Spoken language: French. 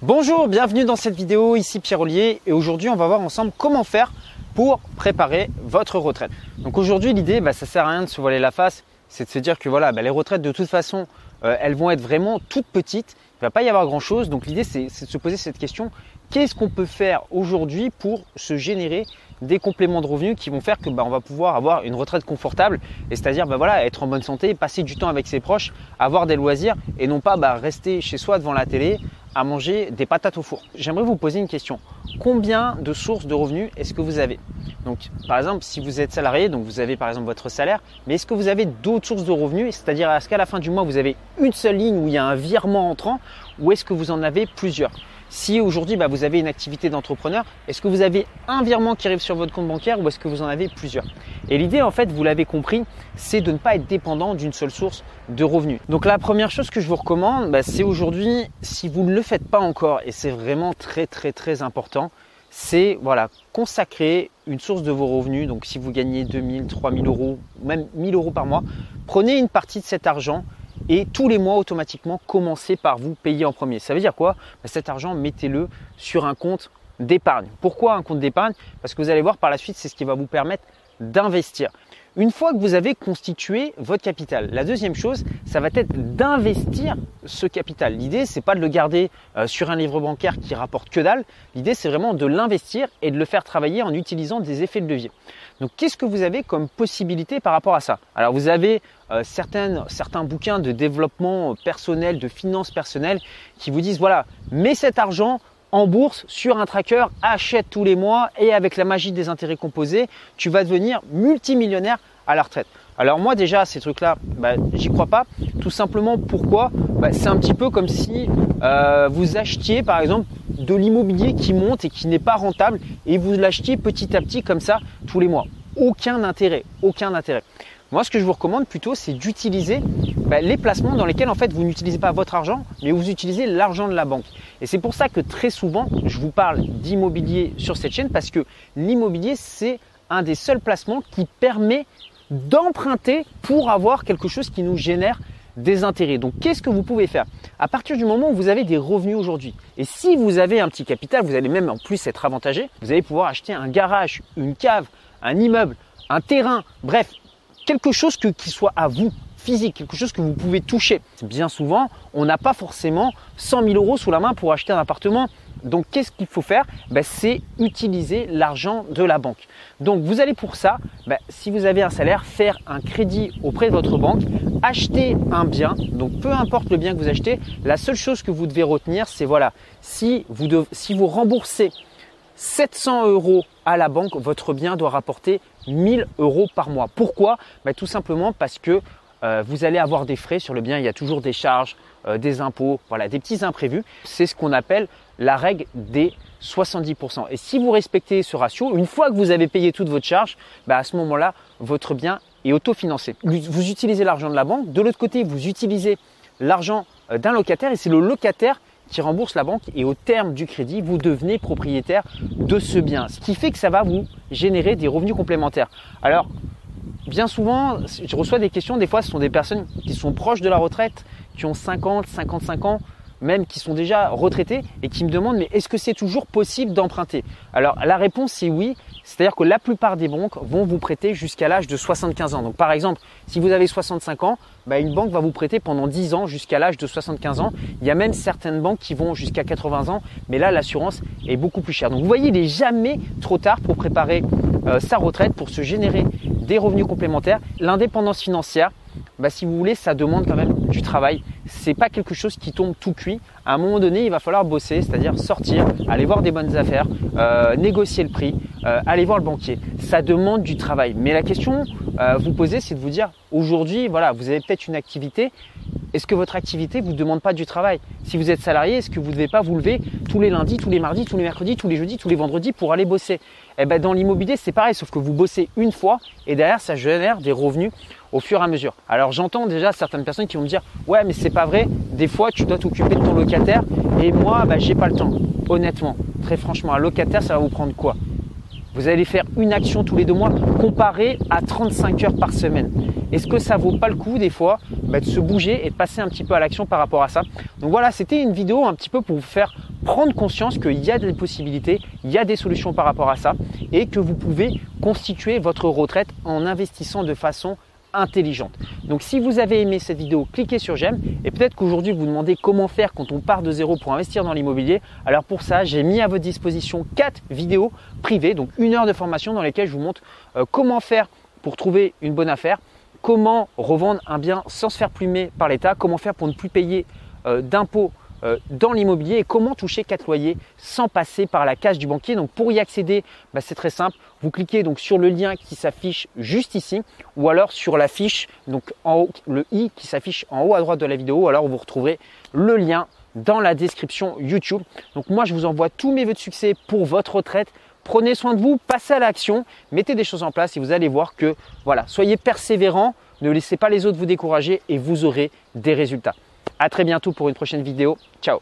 Bonjour, bienvenue dans cette vidéo, ici Pierre Ollier et aujourd'hui on va voir ensemble comment faire pour préparer votre retraite. Donc aujourd'hui l'idée, bah, ça sert à rien de se voiler la face, c'est de se dire que voilà, bah, les retraites de toute façon, euh, elles vont être vraiment toutes petites, il ne va pas y avoir grand chose. Donc l'idée c'est de se poser cette question, qu'est-ce qu'on peut faire aujourd'hui pour se générer des compléments de revenus qui vont faire que bah, on va pouvoir avoir une retraite confortable et c'est-à-dire voilà, être en bonne santé, passer du temps avec ses proches, avoir des loisirs et non pas rester chez soi devant la télé à manger des patates au four. J'aimerais vous poser une question. Combien de sources de revenus est-ce que vous avez Donc par exemple, si vous êtes salarié, donc vous avez par exemple votre salaire, mais est-ce que vous avez d'autres sources de revenus C'est-à-dire est-ce qu'à la fin du mois, vous avez une seule ligne où il y a un virement entrant ou est-ce que vous en avez plusieurs? Si aujourd'hui bah, vous avez une activité d'entrepreneur, est-ce que vous avez un virement qui arrive sur votre compte bancaire ou est-ce que vous en avez plusieurs? Et l'idée en fait, vous l'avez compris, c'est de ne pas être dépendant d'une seule source de revenus. Donc la première chose que je vous recommande, bah, c'est aujourd'hui, si vous ne le faites pas encore, et c'est vraiment très très très important, c'est voilà, consacrer une source de vos revenus. Donc si vous gagnez 2000, 3000 euros, même 1000 euros par mois, prenez une partie de cet argent et tous les mois automatiquement commencez par vous payer en premier. Ça veut dire quoi? Bah, Cet argent, mettez-le sur un compte d'épargne. Pourquoi un compte d'épargne? Parce que vous allez voir par la suite, c'est ce qui va vous permettre d'investir. Une fois que vous avez constitué votre capital, la deuxième chose, ça va être d'investir ce capital. L'idée, c'est pas de le garder euh, sur un livre bancaire qui rapporte que dalle. L'idée, c'est vraiment de l'investir et de le faire travailler en utilisant des effets de levier. Donc, qu'est-ce que vous avez comme possibilité par rapport à ça? Alors, vous avez euh, certains bouquins de développement personnel, de finances personnelles qui vous disent voilà, mets cet argent en bourse sur un tracker, achète tous les mois et avec la magie des intérêts composés, tu vas devenir multimillionnaire la retraite. Alors moi déjà ces trucs-là, bah, j'y crois pas. Tout simplement pourquoi? Bah, C'est un petit peu comme si euh, vous achetiez par exemple de l'immobilier qui monte et qui n'est pas rentable et vous l'achetiez petit à petit comme ça tous les mois. Aucun intérêt, aucun intérêt. Moi, ce que je vous recommande plutôt, c'est d'utiliser bah, les placements dans lesquels en fait vous n'utilisez pas votre argent, mais vous utilisez l'argent de la banque. Et c'est pour ça que très souvent, je vous parle d'immobilier sur cette chaîne parce que l'immobilier, c'est un des seuls placements qui permet d'emprunter pour avoir quelque chose qui nous génère des intérêts. Donc qu'est-ce que vous pouvez faire? À partir du moment où vous avez des revenus aujourd'hui, et si vous avez un petit capital, vous allez même en plus être avantagé, vous allez pouvoir acheter un garage, une cave, un immeuble, un terrain, bref, quelque chose qui soit à vous, physique, quelque chose que vous pouvez toucher. Bien souvent, on n'a pas forcément 100 000 euros sous la main pour acheter un appartement. Donc, qu'est-ce qu'il faut faire? Ben, C'est utiliser l'argent de la banque. Donc, vous allez pour ça, ben, si vous avez un salaire, faire un crédit auprès de votre banque, acheter un bien. Donc, peu importe le bien que vous achetez, la seule chose que vous devez retenir, c'est voilà, si vous, remboursez 700 euros à la banque, votre bien doit rapporter 1000 euros par mois. Pourquoi? Ben, Tout simplement parce que euh, vous allez avoir des frais sur le bien, il y a toujours des charges, euh, des impôts, voilà, des petits imprévus. C'est ce qu'on appelle la règle des 70%. Et si vous respectez ce ratio, une fois que vous avez payé toute votre charge, ben, à ce moment-là, votre bien est autofinancé. Vous utilisez l'argent de la banque, de l'autre côté, vous utilisez l'argent euh, d'un locataire et c'est le locataire qui rembourse la banque et au terme du crédit, vous devenez propriétaire de ce bien. Ce qui fait que ça va vous générer des revenus complémentaires. Alors, bien souvent, je reçois des questions, des fois ce sont des personnes qui sont proches de la retraite, qui ont 50, 55 ans, même qui sont déjà retraités et qui me demandent mais est-ce que c'est toujours possible d'emprunter? Alors la réponse c'est oui, c'est-à-dire que la plupart des banques vont vous prêter jusqu'à l'âge de 75 ans. Donc par exemple, si vous avez 65 ans, bah, une banque va vous prêter pendant 10 ans jusqu'à l'âge de 75 ans. Il y a même certaines banques qui vont jusqu'à 80 ans, mais là l'assurance est beaucoup plus chère. Donc vous voyez, il n'est jamais trop tard pour préparer euh, sa retraite, pour se générer des revenus complémentaires. L'indépendance financière, bah, si vous voulez, ça demande quand même du travail. C'est pas quelque chose qui tombe tout cuit. À un moment donné, il va falloir bosser, c'est-à-dire sortir, aller voir des bonnes affaires, euh, négocier le prix, euh, aller voir le banquier. Ça demande du travail. Mais la question euh, vous posez, c'est de vous dire aujourd'hui, voilà, vous avez peut-être une activité. Est-ce que votre activité vous demande pas du travail? Si vous êtes salarié, est-ce que vous ne devez pas vous lever tous les lundis, tous les mardis, tous les mercredis, tous les jeudis, tous les vendredis pour aller bosser? Eh ben dans l'immobilier, c'est pareil, sauf que vous bossez une fois et derrière ça génère des revenus au fur et à mesure. Alors j'entends déjà certaines personnes qui vont me dire ouais mais c'est pas vrai, des fois tu dois t'occuper de ton locataire et moi bah, j'ai pas le temps. Honnêtement, très franchement, un locataire ça va vous prendre quoi? Vous allez faire une action tous les deux mois comparé à 35 heures par semaine. Est-ce que ça vaut pas le coup des fois bah, de se bouger et de passer un petit peu à l'action par rapport à ça? Donc voilà, c'était une vidéo un petit peu pour vous faire prendre conscience qu'il y a des possibilités, il y a des solutions par rapport à ça et que vous pouvez constituer votre retraite en investissant de façon intelligente. Donc si vous avez aimé cette vidéo, cliquez sur j'aime et peut-être qu'aujourd'hui vous vous demandez comment faire quand on part de zéro pour investir dans l'immobilier. Alors pour ça, j'ai mis à votre disposition quatre vidéos privées, donc une heure de formation dans lesquelles je vous montre euh, comment faire pour trouver une bonne affaire, comment revendre un bien sans se faire plumer par l'État, comment faire pour ne plus payer euh, d'impôts dans l'immobilier et comment toucher 4 loyers sans passer par la case du banquier. Donc pour y accéder, bah, c'est très simple. Vous cliquez donc sur le lien qui s'affiche juste ici ou alors sur la fiche, donc en haut, le i qui s'affiche en haut à droite de la vidéo. Alors vous retrouverez le lien dans la description YouTube. Donc moi je vous envoie tous mes vœux de succès pour votre retraite. Prenez soin de vous, passez à l'action, mettez des choses en place et vous allez voir que voilà, soyez persévérants, ne laissez pas les autres vous décourager et vous aurez des résultats. À très bientôt pour une prochaine vidéo. Ciao